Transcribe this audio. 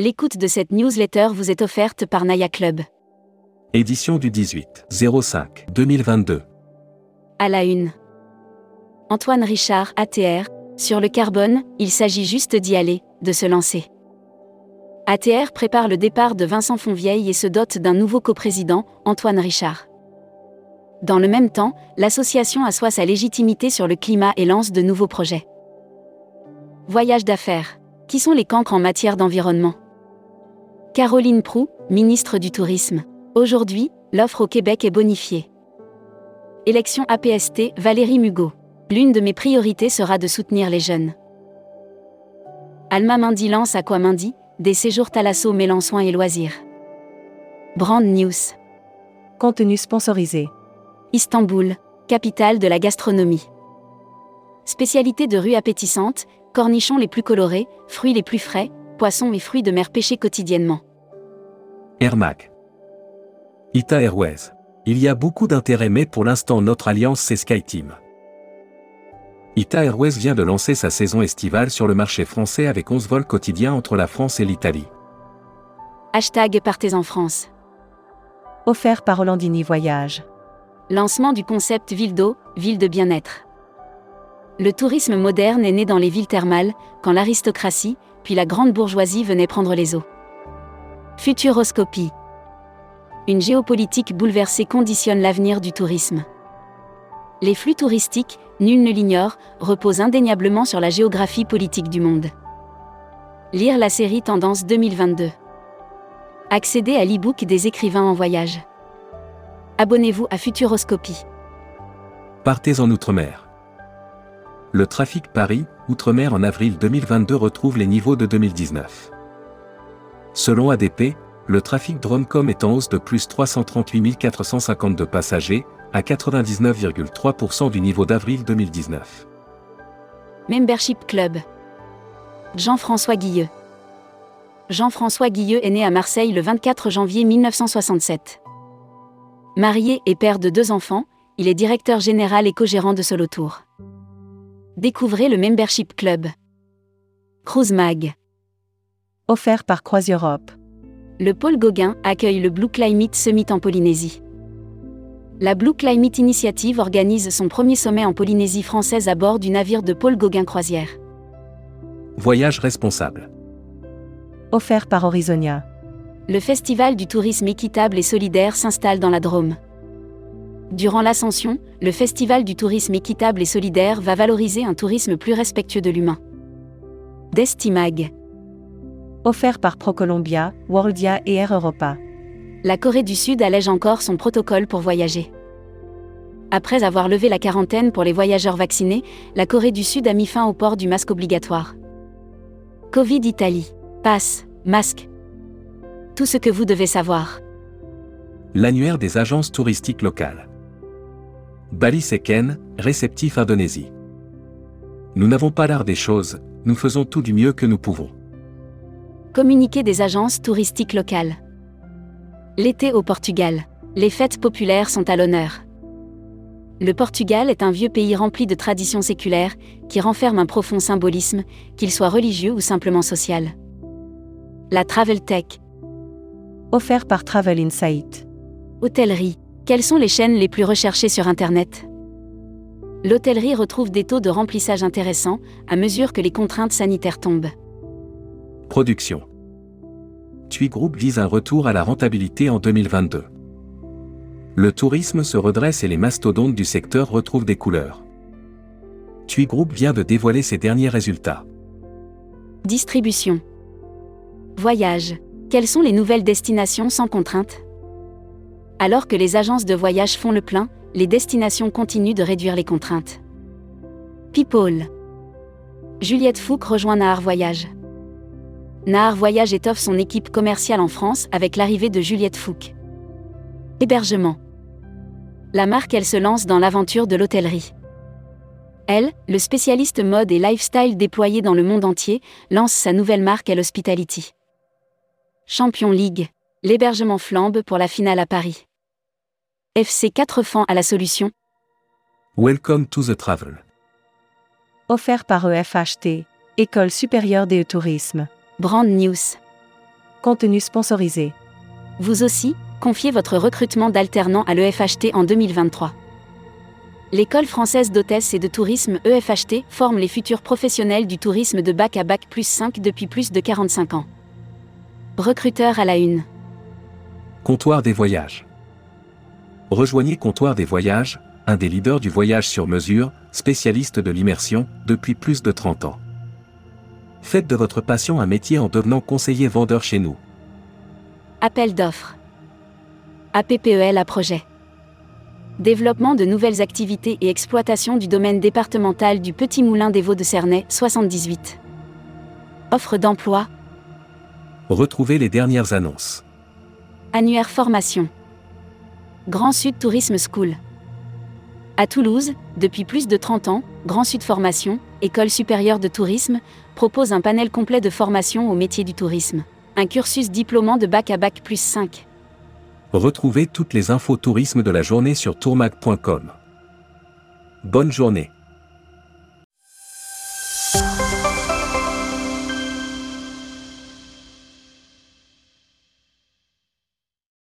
L'écoute de cette newsletter vous est offerte par Naya Club. Édition du 18 05 2022. À la une. Antoine Richard, ATR, sur le carbone, il s'agit juste d'y aller, de se lancer. ATR prépare le départ de Vincent Fonvieille et se dote d'un nouveau coprésident, Antoine Richard. Dans le même temps, l'association assoit sa légitimité sur le climat et lance de nouveaux projets. Voyage d'affaires. Qui sont les cancres en matière d'environnement? Caroline Prou, ministre du Tourisme. Aujourd'hui, l'offre au Québec est bonifiée. Élection APST, Valérie Mugot. L'une de mes priorités sera de soutenir les jeunes. Alma Mindy lance Aquamindy, des séjours Thalasso Mélençon et loisirs. Brand News. Contenu sponsorisé. Istanbul, capitale de la gastronomie. Spécialité de rue appétissante, cornichons les plus colorés, fruits les plus frais, poissons et fruits de mer pêchés quotidiennement. Airmac. Ita Airways. Il y a beaucoup d'intérêt mais pour l'instant notre alliance c'est SkyTeam. Ita Airways vient de lancer sa saison estivale sur le marché français avec 11 vols quotidiens entre la France et l'Italie. Hashtag Partez en France. Offert par Rolandini Voyage. Lancement du concept Ville d'eau, ville de bien-être. Le tourisme moderne est né dans les villes thermales, quand l'aristocratie, la grande bourgeoisie venaient prendre les eaux. Futuroscopie. Une géopolitique bouleversée conditionne l'avenir du tourisme. Les flux touristiques, nul ne l'ignore, reposent indéniablement sur la géographie politique du monde. Lire la série Tendance 2022. Accéder à l'e-book des écrivains en voyage. Abonnez-vous à Futuroscopie. Partez en Outre-mer. Le trafic Paris, Outre-mer en avril 2022 retrouve les niveaux de 2019. Selon ADP, le trafic Dromcom est en hausse de plus 338 452 passagers, à 99,3% du niveau d'avril 2019. Membership Club. Jean-François Guilleux. Jean-François Guilleux est né à Marseille le 24 janvier 1967. Marié et père de deux enfants, il est directeur général et co-gérant de Solotour. Découvrez le Membership Club. Cruise Mag. Offert par Croise Europe. Le pôle Gauguin accueille le Blue Climate Summit en Polynésie. La Blue Climate Initiative organise son premier sommet en Polynésie française à bord du navire de Paul Gauguin Croisière. Voyage responsable. Offert par Horizonia. Le Festival du tourisme équitable et solidaire s'installe dans la Drôme. Durant l'ascension, le Festival du tourisme équitable et solidaire va valoriser un tourisme plus respectueux de l'humain. Destimag. Offert par ProColombia, Worldia et Air Europa. La Corée du Sud allège encore son protocole pour voyager. Après avoir levé la quarantaine pour les voyageurs vaccinés, la Corée du Sud a mis fin au port du masque obligatoire. Covid Italie. Passe, masque. Tout ce que vous devez savoir. L'annuaire des agences touristiques locales. Bali Seken, réceptif Indonésie. Nous n'avons pas l'art des choses, nous faisons tout du mieux que nous pouvons. Communiqué des agences touristiques locales. L'été au Portugal. Les fêtes populaires sont à l'honneur. Le Portugal est un vieux pays rempli de traditions séculaires, qui renferme un profond symbolisme, qu'il soit religieux ou simplement social. La Travel Tech. Offert par Travel Insight. Hôtellerie. Quelles sont les chaînes les plus recherchées sur Internet? L'hôtellerie retrouve des taux de remplissage intéressants à mesure que les contraintes sanitaires tombent. Production. TUI Group vise un retour à la rentabilité en 2022. Le tourisme se redresse et les mastodontes du secteur retrouvent des couleurs. TUI Group vient de dévoiler ses derniers résultats. Distribution. Voyage. Quelles sont les nouvelles destinations sans contrainte Alors que les agences de voyage font le plein, les destinations continuent de réduire les contraintes. People. Juliette Fouque rejoint Nahar Voyage. Nahar Voyage étoffe son équipe commerciale en France avec l'arrivée de Juliette Fouque. Hébergement. La marque elle se lance dans l'aventure de l'hôtellerie. Elle, le spécialiste mode et lifestyle déployé dans le monde entier, lance sa nouvelle marque Elle Hospitality. Champion League. L'hébergement flambe pour la finale à Paris. FC 4 francs à la solution. Welcome to the travel. Offert par EFHT, École supérieure des tourismes. Brand News. Contenu sponsorisé. Vous aussi, confiez votre recrutement d'alternants à l'EFHT en 2023. L'école française d'hôtesse et de tourisme EFHT forme les futurs professionnels du tourisme de bac à bac plus 5 depuis plus de 45 ans. Recruteur à la une. Comptoir des voyages. Rejoignez Comptoir des voyages, un des leaders du voyage sur mesure, spécialiste de l'immersion, depuis plus de 30 ans. Faites de votre passion un métier en devenant conseiller vendeur chez nous. Appel d'offres. APPEL à projet. Développement de nouvelles activités et exploitation du domaine départemental du Petit Moulin des Vaux de Cernay, 78. Offre d'emploi. Retrouvez les dernières annonces. Annuaire formation. Grand Sud Tourisme School. À Toulouse, depuis plus de 30 ans, Grand Sud Formation, École supérieure de tourisme, propose un panel complet de formation au métier du tourisme. Un cursus diplômant de bac à bac plus 5. Retrouvez toutes les infos tourisme de la journée sur tourmag.com. Bonne journée.